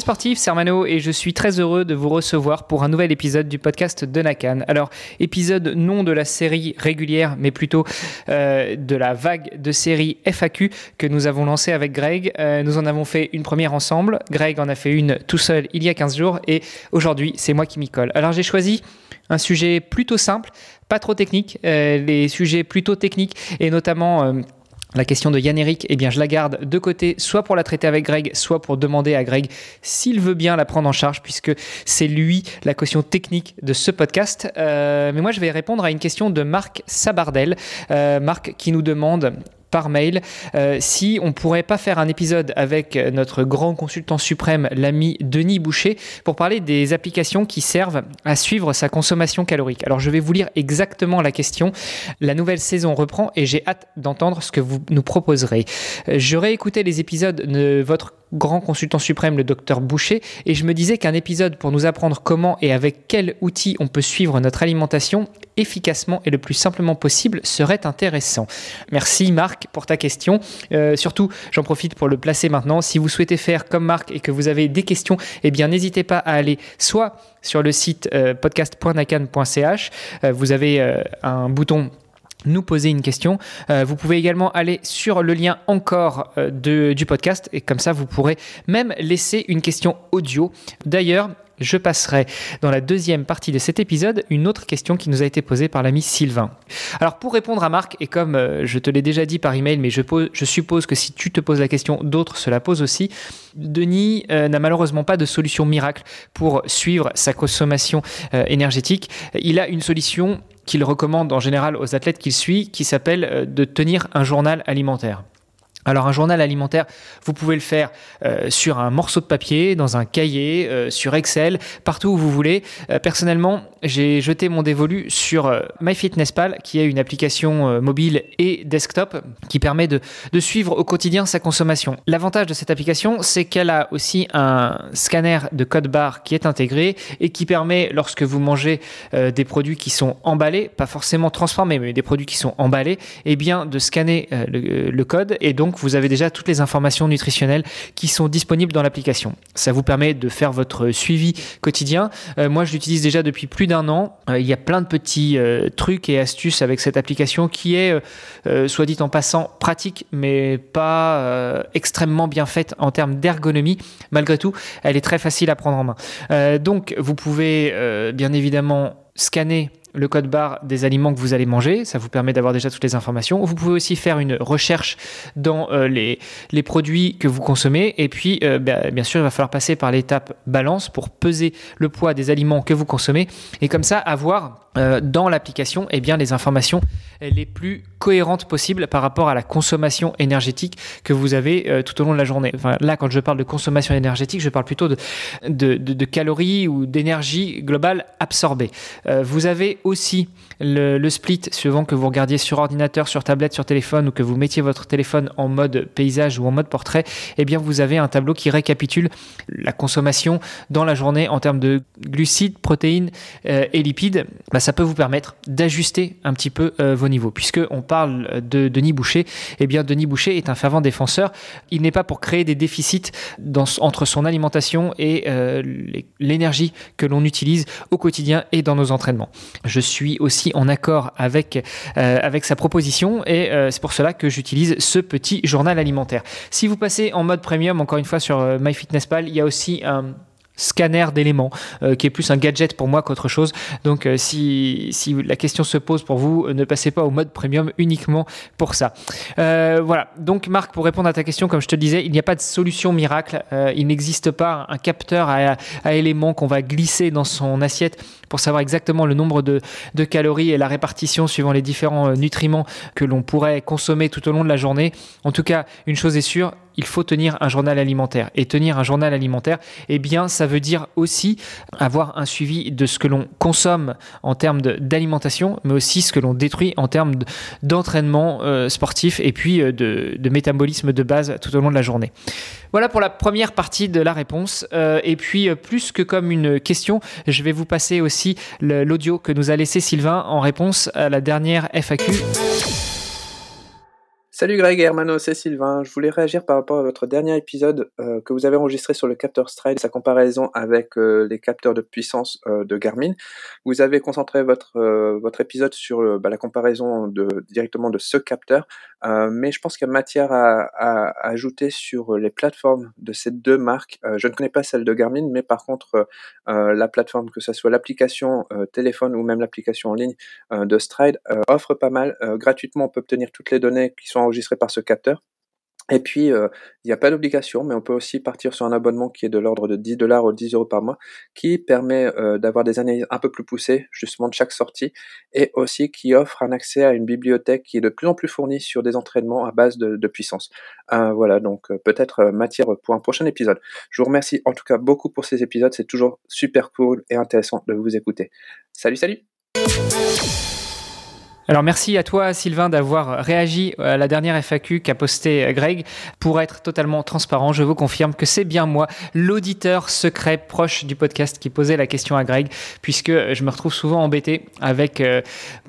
Sportifs, c'est Armano et je suis très heureux de vous recevoir pour un nouvel épisode du podcast de Nakan. Alors, épisode non de la série régulière, mais plutôt euh, de la vague de série FAQ que nous avons lancée avec Greg. Euh, nous en avons fait une première ensemble. Greg en a fait une tout seul il y a 15 jours et aujourd'hui, c'est moi qui m'y colle. Alors, j'ai choisi un sujet plutôt simple, pas trop technique, euh, les sujets plutôt techniques et notamment la question de Yann-Eric, eh bien, je la garde de côté, soit pour la traiter avec Greg, soit pour demander à Greg s'il veut bien la prendre en charge, puisque c'est lui la caution technique de ce podcast. Euh, mais moi, je vais répondre à une question de Marc Sabardel. Euh, Marc qui nous demande par mail euh, si on pourrait pas faire un épisode avec notre grand consultant suprême, l'ami Denis Boucher, pour parler des applications qui servent à suivre sa consommation calorique. Alors je vais vous lire exactement la question. La nouvelle saison reprend et j'ai hâte d'entendre ce que vous nous proposerez. Euh, j'aurais écouté les épisodes de votre grand consultant suprême, le docteur Boucher, et je me disais qu'un épisode pour nous apprendre comment et avec quels outils on peut suivre notre alimentation efficacement et le plus simplement possible serait intéressant. Merci Marc pour ta question. Euh, surtout, j'en profite pour le placer maintenant. Si vous souhaitez faire comme Marc et que vous avez des questions, eh bien n'hésitez pas à aller soit sur le site euh, podcast.nacan.ch, euh, vous avez un bouton nous poser une question. Euh, vous pouvez également aller sur le lien encore euh, du podcast et comme ça vous pourrez même laisser une question audio. D'ailleurs, je passerai dans la deuxième partie de cet épisode une autre question qui nous a été posée par l'ami Sylvain. Alors pour répondre à Marc, et comme euh, je te l'ai déjà dit par email, mais je, suppose que si tu te poses la question, d'autres se la posent aussi, Denis n'a malheureusement pas de solution miracle pour suivre sa consommation énergétique. Il a une solution qu'il recommande en général aux athlètes qu'il suit, qui s'appelle euh, de tenir un journal alimentaire. Alors un journal alimentaire, vous pouvez le faire euh, sur un morceau de papier, dans un cahier, euh, sur Excel, partout où vous voulez. personnellement, j'ai jeté mon dévolu sur MyFitnessPal, qui est une application mobile et desktop qui permet de, suivre au quotidien sa consommation. L'avantage de cette application, c'est qu'elle a aussi un scanner de code barre qui est intégré et qui permet, lorsque vous mangez des produits qui sont emballés, pas forcément transformés, mais des produits qui sont emballés, eh bien de scanner le code et donc vous avez déjà toutes les informations nutritionnelles qui sont disponibles dans l'application. Ça vous permet de faire votre suivi quotidien. Euh, moi, je l'utilise déjà depuis plus d'un an. Euh, il y a plein de petits euh, trucs et astuces avec cette application qui est, soit dit en passant, pratique, mais pas extrêmement bien faite en termes d'ergonomie. Malgré tout, elle est très facile à prendre en main. donc, vous pouvez bien évidemment scanner le code barre des aliments que vous allez manger. Ça vous permet d'avoir déjà toutes les informations. Vous pouvez aussi faire une recherche dans euh, les, produits que vous consommez. Et puis, euh, bah, bien sûr, il va falloir passer par l'étape balance pour peser le poids des aliments que vous consommez. Et comme ça, avoir euh, dans l'application eh les informations les plus cohérentes possibles par rapport à la consommation énergétique que vous avez euh, tout au long de la journée. Là, quand je parle de consommation énergétique, je parle plutôt de, de, calories ou d'énergie globale absorbée. Euh, vous avez aussi le, split, suivant que vous regardiez sur ordinateur, sur tablette, sur téléphone ou que vous mettiez votre téléphone en mode paysage ou en mode portrait, eh bien, vous avez un tableau qui récapitule la consommation dans la journée en termes de glucides, protéines et lipides. Bah, ça peut vous permettre d'ajuster un petit peu euh, vos niveaux. Puisqu'on parle de Denis Boucher, eh bien Denis Boucher est un fervent défenseur. Il n'est pas pour créer des déficits dans, entre son alimentation et euh, l'énergie que l'on utilise au quotidien et dans nos entraînements. Je suis aussi en accord avec, euh, avec sa proposition et c'est pour cela que j'utilise ce petit journal alimentaire. Si vous passez en mode premium, encore une fois sur MyFitnessPal, il y a aussi un scanner d'éléments, euh, qui est plus un gadget pour moi qu'autre chose. Donc euh, si, si, la question se pose pour vous, ne passez pas au mode premium uniquement pour ça. Euh, voilà, donc Marc, pour répondre à ta question, comme je te disais, il n'y a pas de solution miracle, il n'existe pas un capteur à, à éléments qu'on va glisser dans son assiette pour savoir exactement le nombre de, de calories et la répartition suivant les différents nutriments que l'on pourrait consommer tout au long de la journée. En tout cas, une chose est sûre, il faut tenir un journal alimentaire. Et tenir un journal alimentaire, eh bien, ça veut dire aussi avoir un suivi de ce que l'on consomme en termes d'alimentation, mais aussi ce que l'on détruit en termes d'entraînement euh, sportif et puis euh, de, métabolisme de base tout au long de la journée. Voilà pour la première partie de la réponse. Euh, et puis, plus que comme une question, je vais vous passer aussi l'audio que nous a laissé Sylvain en réponse à la dernière FAQ. Salut Greg et Hermano, c'est Sylvain. Je voulais réagir par rapport à votre dernier épisode euh, que vous avez enregistré sur le capteur Stride sa comparaison avec euh, les capteurs de puissance euh, de Garmin. Vous avez concentré votre votre épisode sur bah, la comparaison directement de ce capteur, mais je pense qu'il y a matière à, à, à, ajouter sur les plateformes de ces deux marques. je ne connais pas celle de Garmin, mais par contre la plateforme, que ce soit l'application téléphone ou même l'application en ligne de Stride, offre pas mal. gratuitement, on peut obtenir toutes les données qui sont enregistré par ce capteur. Et puis, euh, il n'y a pas d'obligation, mais on peut aussi partir sur un abonnement qui est de l'ordre de 10 dollars ou 10 euros par mois, qui permet euh, d'avoir des analyses un peu plus poussées, justement, de chaque sortie, et aussi qui offre un accès à une bibliothèque qui est de plus en plus fournie sur des entraînements à base de, puissance. Euh, voilà, donc peut-être matière pour un prochain épisode. Je vous remercie en tout cas beaucoup pour ces épisodes, c'est toujours super cool et intéressant de vous écouter. Salut, salut alors merci à toi Sylvain d'avoir réagi à la dernière FAQ qu'a posté Greg. Pour être totalement transparent, je vous confirme que c'est bien moi, l'auditeur secret proche du podcast qui posait la question à Greg, puisque je me retrouve souvent embêté avec euh,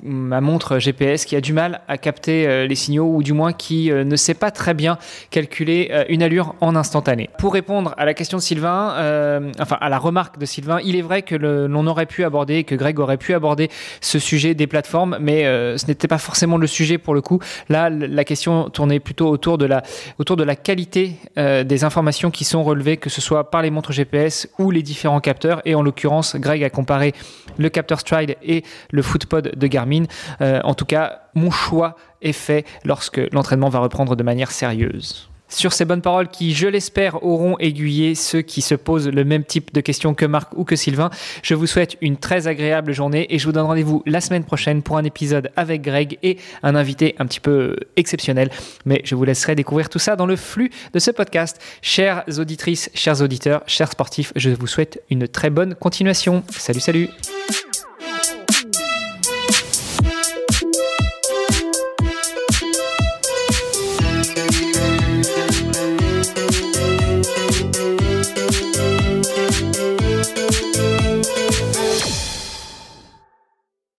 ma montre GPS qui a du mal à capter euh, les signaux ou du moins qui euh, ne sait pas très bien calculer une allure en instantané. Pour répondre à la question de Sylvain, enfin à la remarque de Sylvain, il est vrai que l'on aurait pu aborder, que Greg aurait pu aborder ce sujet des plateformes, mais ce n'était pas forcément le sujet pour le coup. Là, la question tournait plutôt autour de la, autour de la qualité euh, des informations qui sont relevées, que ce soit par les montres GPS ou les différents capteurs. Et en l'occurrence, Greg a comparé le capteur Stride et le Footpod de Garmin. Euh, en tout cas, mon choix est fait lorsque l'entraînement va reprendre de manière sérieuse. Sur ces bonnes paroles qui, je l'espère, auront aiguillé ceux qui se posent le même type de questions que Marc ou que Sylvain, je vous souhaite une très agréable journée et je vous donne rendez-vous la semaine prochaine pour un épisode avec Greg et un invité un petit peu exceptionnel. Mais je vous laisserai découvrir tout ça dans le flux de ce podcast. Chères auditrices, chers auditeurs, chers sportifs, je vous souhaite une très bonne continuation. Salut, salut